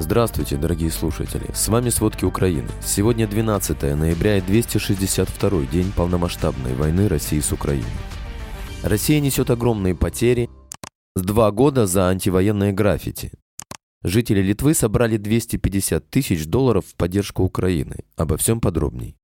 Здравствуйте, дорогие слушатели! С вами «Сводки Украины». Сегодня 12 ноября и 262 день полномасштабной войны России с Украиной. Россия несет огромные потери два года за антивоенные граффити. Жители Литвы собрали 250 тысяч долларов в поддержку Украины. Обо всем подробней.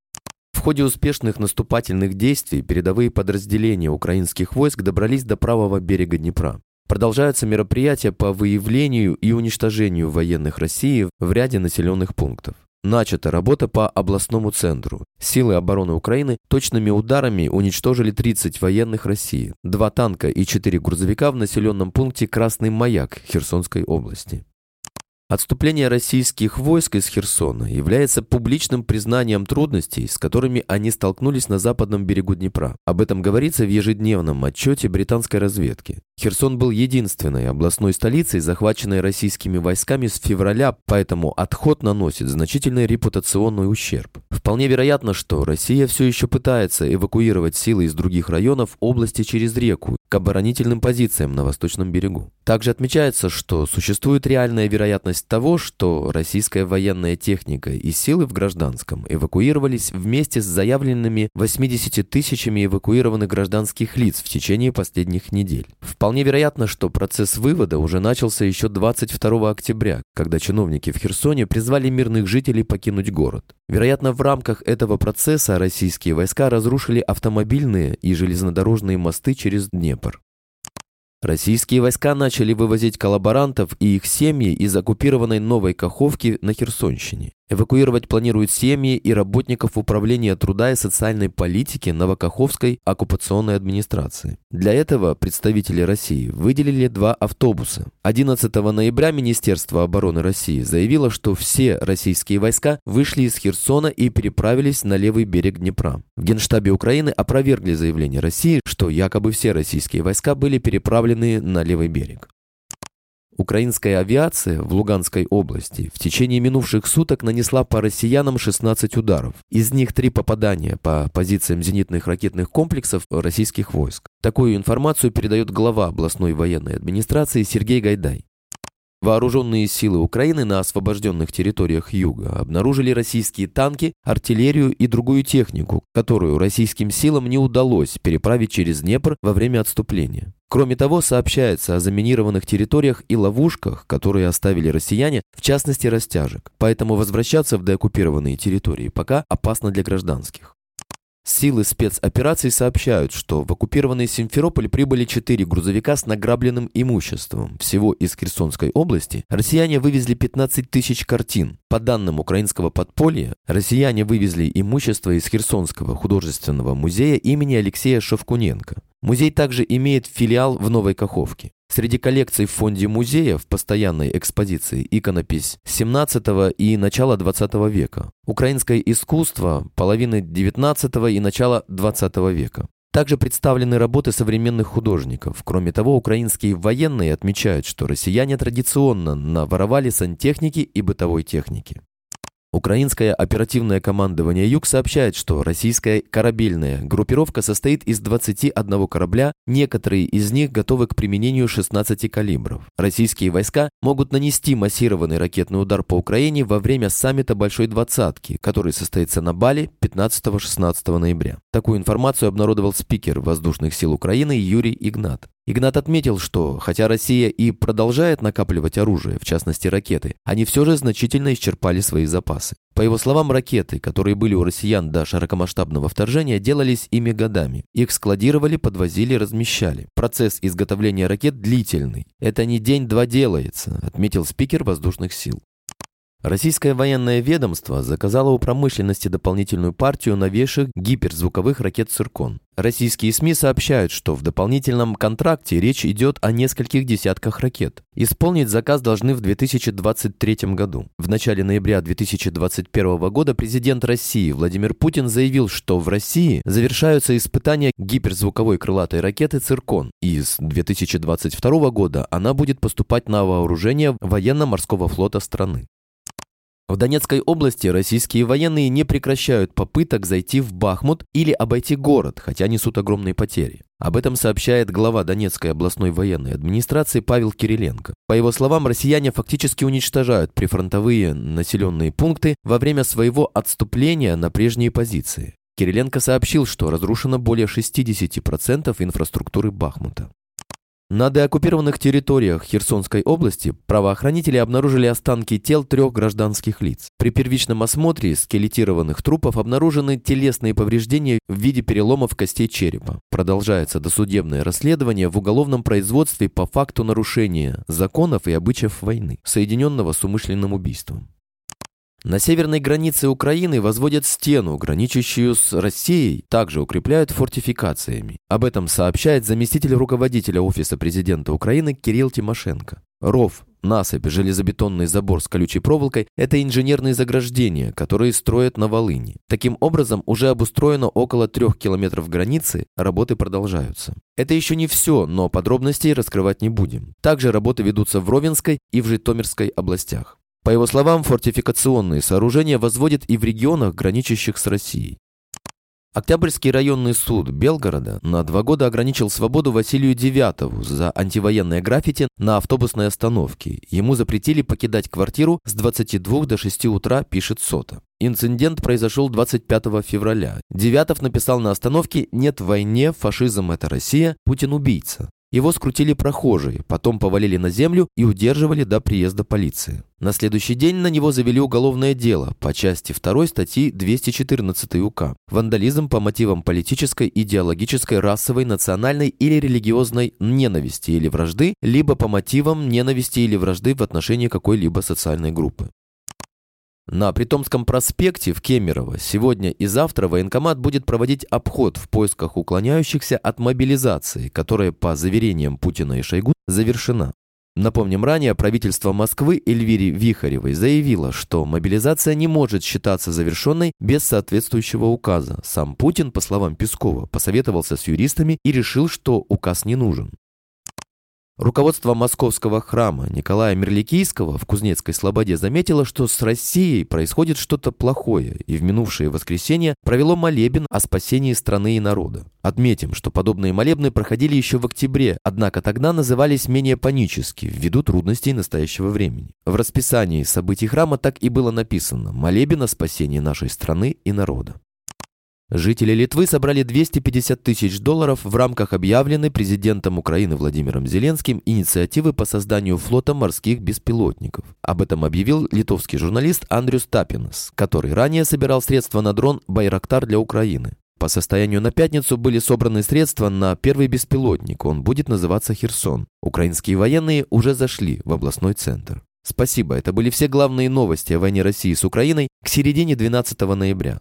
В ходе успешных наступательных действий передовые подразделения украинских войск добрались до правого берега Днепра. Продолжаются мероприятия по выявлению и уничтожению военных России в ряде населенных пунктов. Начата работа по областному центру. Силы обороны Украины точными ударами уничтожили 30 военных России, два танка и 4 грузовика в населенном пункте Красный Маяк Херсонской области. Отступление российских войск из Херсона является публичным признанием трудностей, с которыми они столкнулись на западном берегу Днепра. Об этом говорится в ежедневном отчете британской разведки. Херсон был единственной областной столицей, захваченной российскими войсками с февраля, поэтому отход наносит значительный репутационный ущерб. Вполне вероятно, что Россия все еще пытается эвакуировать силы из других районов области через реку к оборонительным позициям на восточном берегу. Также отмечается, что существует реальная вероятность того, что российская военная техника и силы в гражданском эвакуировались вместе с заявленными 80 тысячами эвакуированных гражданских лиц в течение последних недель. Вполне вероятно, что процесс вывода уже начался еще 22 октября, когда чиновники в Херсоне призвали мирных жителей покинуть город. Вероятно, в рамках этого процесса российские войска разрушили автомобильные и железнодорожные мосты через Днепр. Российские войска начали вывозить коллаборантов и их семьи из оккупированной Новой Каховки на Херсонщине. Эвакуировать планируют семьи и работников Управления труда и социальной политики Новокаховской оккупационной администрации. Для этого представители России выделили два автобуса. 11 ноября Министерство обороны России заявило, что все российские войска вышли из Херсона и переправились на левый берег Днепра. В Генштабе Украины опровергли заявление России, что якобы все российские войска были переправлены на левый берег. Украинская авиация в Луганской области в течение минувших суток нанесла по россиянам 16 ударов. Из них три попадания по позициям зенитных ракетных комплексов российских войск. Такую информацию передает глава областной военной администрации Сергей Гайдай. Вооруженные силы Украины на освобожденных территориях Юга обнаружили российские танки, артиллерию и другую технику, которую российским силам не удалось переправить через Днепр во время отступления. Кроме того, сообщается о заминированных территориях и ловушках, которые оставили россияне, в частности растяжек. Поэтому возвращаться в деоккупированные территории пока опасно для гражданских. Силы спецопераций сообщают, что в оккупированный Симферополь прибыли четыре грузовика с награбленным имуществом. Всего из Херсонской области россияне вывезли 15 тысяч картин. По данным украинского подполья, россияне вывезли имущество из Херсонского художественного музея имени Алексея Шевкуненко. Музей также имеет филиал в Новой Каховке. Среди коллекций в фонде музея в постоянной экспозиции иконопись 17 и начала 20 века, украинское искусство половины 19 и начала 20 века. Также представлены работы современных художников. Кроме того, украинские военные отмечают, что россияне традиционно наворовали сантехники и бытовой техники. Украинское оперативное командование «Юг» сообщает, что российская корабельная группировка состоит из 21 корабля, некоторые из них готовы к применению 16 калибров. Российские войска могут нанести массированный ракетный удар по Украине во время саммита Большой Двадцатки, который состоится на Бали 15-16 ноября. Такую информацию обнародовал спикер Воздушных сил Украины Юрий Игнат. Игнат отметил, что хотя Россия и продолжает накапливать оружие, в частности ракеты, они все же значительно исчерпали свои запасы. По его словам, ракеты, которые были у россиян до широкомасштабного вторжения, делались ими годами. Их складировали, подвозили, размещали. Процесс изготовления ракет длительный. Это не день-два делается, отметил спикер воздушных сил. Российское военное ведомство заказало у промышленности дополнительную партию новейших гиперзвуковых ракет «Циркон». Российские СМИ сообщают, что в дополнительном контракте речь идет о нескольких десятках ракет. Исполнить заказ должны в 2023 году. В начале ноября 2021 года президент России Владимир Путин заявил, что в России завершаются испытания гиперзвуковой крылатой ракеты «Циркон», и с 2022 года она будет поступать на вооружение военно-морского флота страны. В Донецкой области российские военные не прекращают попыток зайти в Бахмут или обойти город, хотя несут огромные потери. Об этом сообщает глава Донецкой областной военной администрации Павел Кириленко. По его словам, россияне фактически уничтожают прифронтовые населенные пункты во время своего отступления на прежние позиции. Кириленко сообщил, что разрушено более 60% инфраструктуры Бахмута. На деоккупированных территориях Херсонской области правоохранители обнаружили останки тел трех гражданских лиц. При первичном осмотре скелетированных трупов обнаружены телесные повреждения в виде переломов костей черепа. Продолжается досудебное расследование в уголовном производстве по факту нарушения законов и обычаев войны, соединенного с умышленным убийством. На северной границе Украины возводят стену, граничащую с Россией, также укрепляют фортификациями. Об этом сообщает заместитель руководителя Офиса президента Украины Кирилл Тимошенко. Ров, насыпь, железобетонный забор с колючей проволокой – это инженерные заграждения, которые строят на Волыни. Таким образом, уже обустроено около трех километров границы, работы продолжаются. Это еще не все, но подробностей раскрывать не будем. Также работы ведутся в Ровенской и в Житомирской областях. По его словам, фортификационные сооружения возводят и в регионах, граничащих с Россией. Октябрьский районный суд Белгорода на два года ограничил свободу Василию Девятову за антивоенное граффити на автобусной остановке. Ему запретили покидать квартиру с 22 до 6 утра, пишет Сота. Инцидент произошел 25 февраля. Девятов написал на остановке «Нет войне, фашизм – это Россия, Путин – убийца». Его скрутили прохожие, потом повалили на землю и удерживали до приезда полиции. На следующий день на него завели уголовное дело по части 2 статьи 214 УК «Вандализм по мотивам политической, идеологической, расовой, национальной или религиозной ненависти или вражды, либо по мотивам ненависти или вражды в отношении какой-либо социальной группы». На Притомском проспекте в Кемерово сегодня и завтра военкомат будет проводить обход в поисках уклоняющихся от мобилизации, которая, по заверениям Путина и Шойгу, завершена. Напомним, ранее правительство Москвы Эльвире Вихаревой заявило, что мобилизация не может считаться завершенной без соответствующего указа. Сам Путин, по словам Пескова, посоветовался с юристами и решил, что указ не нужен. Руководство московского храма Николая Мерликийского в Кузнецкой Слободе заметило, что с Россией происходит что-то плохое, и в минувшее воскресенье провело молебен о спасении страны и народа. Отметим, что подобные молебны проходили еще в октябре, однако тогда назывались менее панически, ввиду трудностей настоящего времени. В расписании событий храма так и было написано «Молебен о спасении нашей страны и народа». Жители Литвы собрали 250 тысяч долларов в рамках объявленной президентом Украины Владимиром Зеленским инициативы по созданию флота морских беспилотников. Об этом объявил литовский журналист Андрюс Тапинес, который ранее собирал средства на дрон «Байрактар» для Украины. По состоянию на пятницу были собраны средства на первый беспилотник, он будет называться «Херсон». Украинские военные уже зашли в областной центр. Спасибо, это были все главные новости о войне России с Украиной к середине 12 ноября.